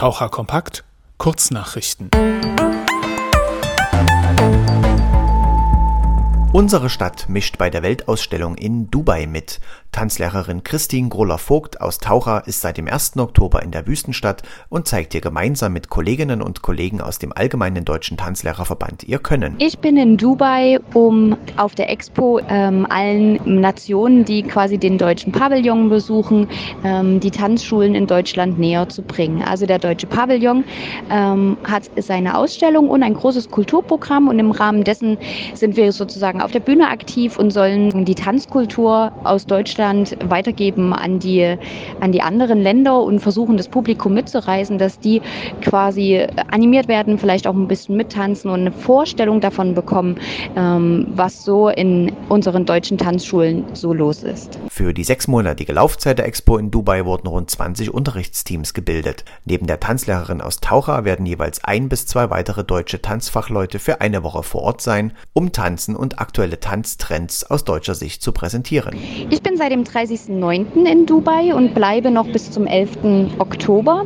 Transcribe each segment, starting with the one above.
Taucher Kompakt Kurznachrichten. Unsere Stadt mischt bei der Weltausstellung in Dubai mit. Tanzlehrerin Christine Groller-Vogt aus Taucher ist seit dem 1. Oktober in der Wüstenstadt und zeigt hier gemeinsam mit Kolleginnen und Kollegen aus dem Allgemeinen Deutschen Tanzlehrerverband ihr Können. Ich bin in Dubai, um auf der Expo ähm, allen Nationen, die quasi den deutschen Pavillon besuchen, ähm, die Tanzschulen in Deutschland näher zu bringen. Also der deutsche Pavillon ähm, hat seine Ausstellung und ein großes Kulturprogramm und im Rahmen dessen sind wir sozusagen auf der Bühne aktiv und sollen die Tanzkultur aus Deutschland weitergeben an die, an die anderen Länder und versuchen, das Publikum mitzureißen, dass die quasi animiert werden, vielleicht auch ein bisschen mittanzen und eine Vorstellung davon bekommen, ähm, was so in unseren deutschen Tanzschulen so los ist. Für die sechsmonatige Laufzeit der Expo in Dubai wurden rund 20 Unterrichtsteams gebildet. Neben der Tanzlehrerin aus Taucher werden jeweils ein bis zwei weitere deutsche Tanzfachleute für eine Woche vor Ort sein, um Tanzen und aktuelle Tanztrends aus deutscher Sicht zu präsentieren. Ich bin seit dem 30.09. in Dubai und bleibe noch bis zum 11. Oktober.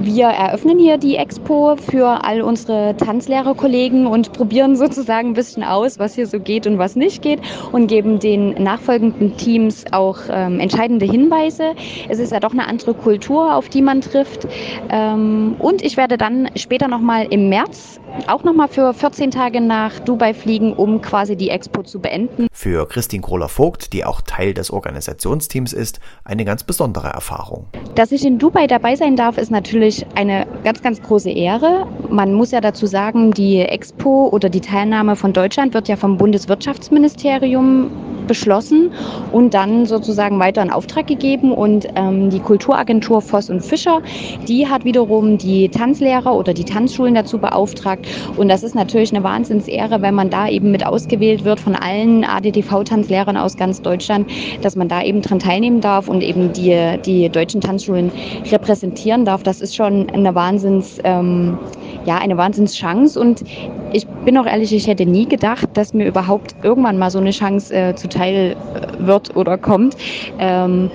Wir eröffnen hier die Expo für all unsere Tanzlehrerkollegen und probieren sozusagen ein bisschen aus, was hier so geht und was nicht geht und geben den nachfolgenden Teams auch ähm, entscheidende Hinweise. Es ist ja doch eine andere Kultur, auf die man trifft. Ähm, und ich werde dann später nochmal im März auch nochmal für 14 Tage nach Dubai fliegen, um quasi die Expo zu beenden. Für Christine Krohler-Vogt, die auch Teil des Organisationsteams ist, eine ganz besondere Erfahrung. Dass ich in Dubai dabei sein darf, ist natürlich eine ganz, ganz große Ehre. Man muss ja dazu sagen, die Expo oder die Teilnahme von Deutschland wird ja vom Bundeswirtschaftsministerium beschlossen und dann sozusagen weiter in Auftrag gegeben. Und ähm, die Kulturagentur Voss und Fischer, die hat wiederum die Tanzlehrer oder die Tanzschulen dazu beauftragt. Und das ist natürlich eine Wahnsinnsehre, wenn man da eben mit ausgewählt wird von allen ADTV-Tanzlehrern aus ganz Deutschland, dass man da eben dran teilnehmen darf und eben die, die deutschen Tanzschulen repräsentieren darf. Das ist schon eine Wahnsinns, ähm, ja, eine Wahnsinnschance. Und ich bin auch ehrlich, ich hätte nie gedacht, dass mir überhaupt irgendwann mal so eine Chance äh, zuteil äh, wird oder kommt. Ähm,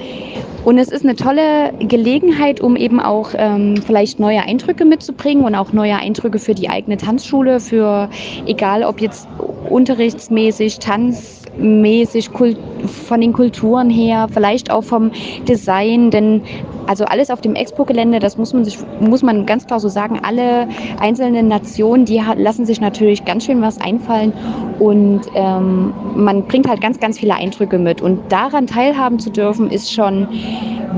und es ist eine tolle Gelegenheit, um eben auch ähm, vielleicht neue Eindrücke mitzubringen und auch neue Eindrücke für die eigene Tanzschule, für egal ob jetzt unterrichtsmäßig, tanzmäßig, von den Kulturen her, vielleicht auch vom Design, denn also alles auf dem Expo-Gelände, das muss man sich, muss man ganz klar so sagen, alle einzelnen Nationen, die lassen sich natürlich ganz schön was einfallen und ähm, man bringt halt ganz, ganz viele Eindrücke mit. Und daran teilhaben zu dürfen, ist schon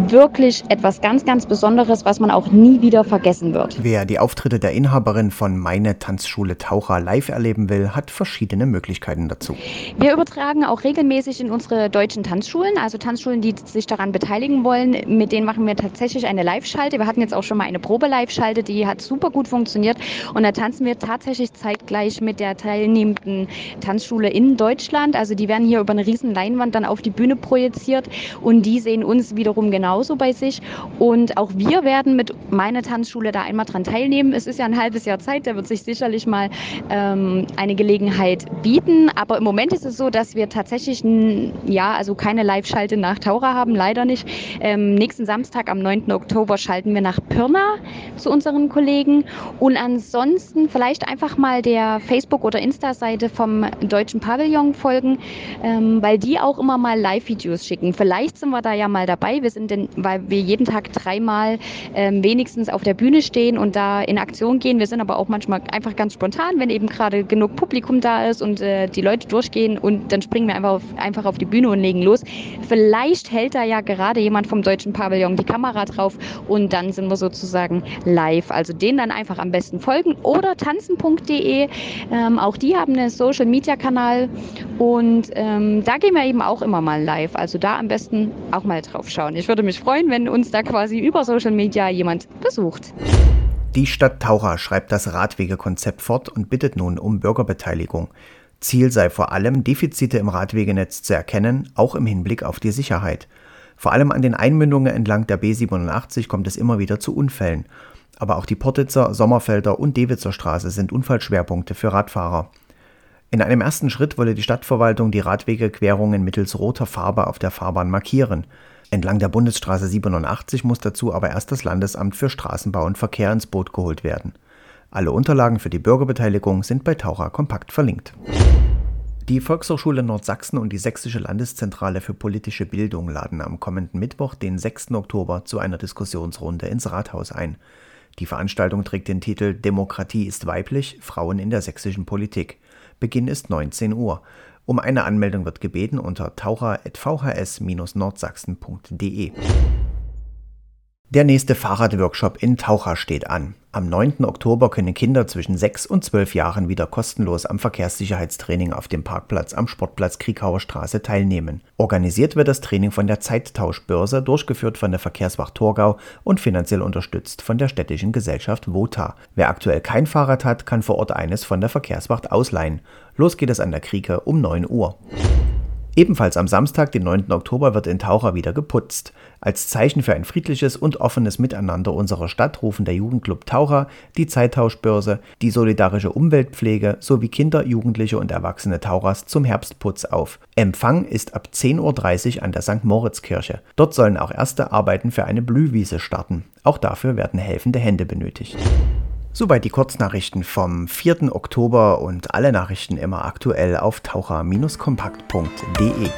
wirklich etwas ganz, ganz Besonderes, was man auch nie wieder vergessen wird. Wer die Auftritte der Inhaberin von Meine Tanzschule Taucher live erleben will, hat verschiedene Möglichkeiten dazu. Wir übertragen auch regelmäßig in unsere deutschen Tanzschulen, also Tanzschulen, die sich daran beteiligen wollen. Mit denen machen wir tatsächlich eine Live-Schalte. Wir hatten jetzt auch schon mal eine Probe-Live-Schalte, die hat super gut funktioniert. Und da tanzen wir tatsächlich zeitgleich mit der teilnehmenden Tanzschule in Deutschland. Also die werden hier über eine riesen Leinwand dann auf die Bühne projiziert und die sehen uns wiederum genauso bei sich. Und auch wir werden mit meiner Tanzschule da einmal dran teilnehmen. Es ist ja ein halbes Jahr Zeit, da wird sich sicherlich mal ähm, eine Gelegenheit bieten. Aber im Moment ist es so, dass wir tatsächlich ja, also keine Live-Schalte nach Taucher haben, leider nicht. Ähm, nächsten Samstag am 9. Oktober schalten wir nach Pirna zu unseren Kollegen. Und ansonsten vielleicht einfach mal der Facebook- oder Insta-Seite vom Deutschen Pavillon folgen, ähm, weil die auch immer mal Live-Videos schicken. Vielleicht sind wir da ja mal dabei. Wir sind denn, weil wir jeden Tag dreimal ähm, wenigstens auf der Bühne stehen und da in Aktion gehen. Wir sind aber auch manchmal einfach ganz spontan, wenn eben gerade genug Publikum da ist und äh, die Leute durchgehen und dann springen wir einfach auf, einfach auf die Bühne und legen los. Vielleicht hält da ja gerade jemand vom Deutschen Pavillon die Kamera drauf und dann sind wir sozusagen live. Also denen dann einfach am besten folgen oder tanzen.de. Ähm, auch die haben einen Social Media Kanal und ähm, da gehen wir eben auch immer mal live. Also da am besten auch mal drauf schauen. Ich würde mich freuen, wenn uns da quasi über Social Media jemand besucht. Die Stadt Taucher schreibt das Radwegekonzept fort und bittet nun um Bürgerbeteiligung. Ziel sei vor allem, Defizite im Radwegenetz zu erkennen, auch im Hinblick auf die Sicherheit. Vor allem an den Einmündungen entlang der B87 kommt es immer wieder zu Unfällen. Aber auch die Portitzer, Sommerfelder und Dewitzer Straße sind Unfallschwerpunkte für Radfahrer. In einem ersten Schritt wolle die Stadtverwaltung die Radwegequerungen mittels roter Farbe auf der Fahrbahn markieren. Entlang der Bundesstraße 87 muss dazu aber erst das Landesamt für Straßenbau und Verkehr ins Boot geholt werden. Alle Unterlagen für die Bürgerbeteiligung sind bei Taucher kompakt verlinkt. Die Volkshochschule Nordsachsen und die Sächsische Landeszentrale für politische Bildung laden am kommenden Mittwoch, den 6. Oktober, zu einer Diskussionsrunde ins Rathaus ein. Die Veranstaltung trägt den Titel Demokratie ist weiblich, Frauen in der sächsischen Politik. Beginn ist 19 Uhr. Um eine Anmeldung wird gebeten unter taucher.vhs-nordsachsen.de. Der nächste Fahrradworkshop in Taucher steht an. Am 9. Oktober können Kinder zwischen 6 und 12 Jahren wieder kostenlos am Verkehrssicherheitstraining auf dem Parkplatz am Sportplatz Kriegauer Straße teilnehmen. Organisiert wird das Training von der Zeittauschbörse, durchgeführt von der Verkehrswacht Torgau und finanziell unterstützt von der städtischen Gesellschaft WOTA. Wer aktuell kein Fahrrad hat, kann vor Ort eines von der Verkehrswacht ausleihen. Los geht es an der Krieke um 9 Uhr. Ebenfalls am Samstag, den 9. Oktober, wird in Taucher wieder geputzt. Als Zeichen für ein friedliches und offenes Miteinander unserer Stadt rufen der Jugendclub Taucher, die Zeittauschbörse, die solidarische Umweltpflege sowie Kinder, Jugendliche und erwachsene Tauchers zum Herbstputz auf. Empfang ist ab 10.30 Uhr an der St. Moritz-Kirche. Dort sollen auch erste Arbeiten für eine Blühwiese starten. Auch dafür werden helfende Hände benötigt. Soweit die Kurznachrichten vom 4. Oktober und alle Nachrichten immer aktuell auf taucher-kompakt.de.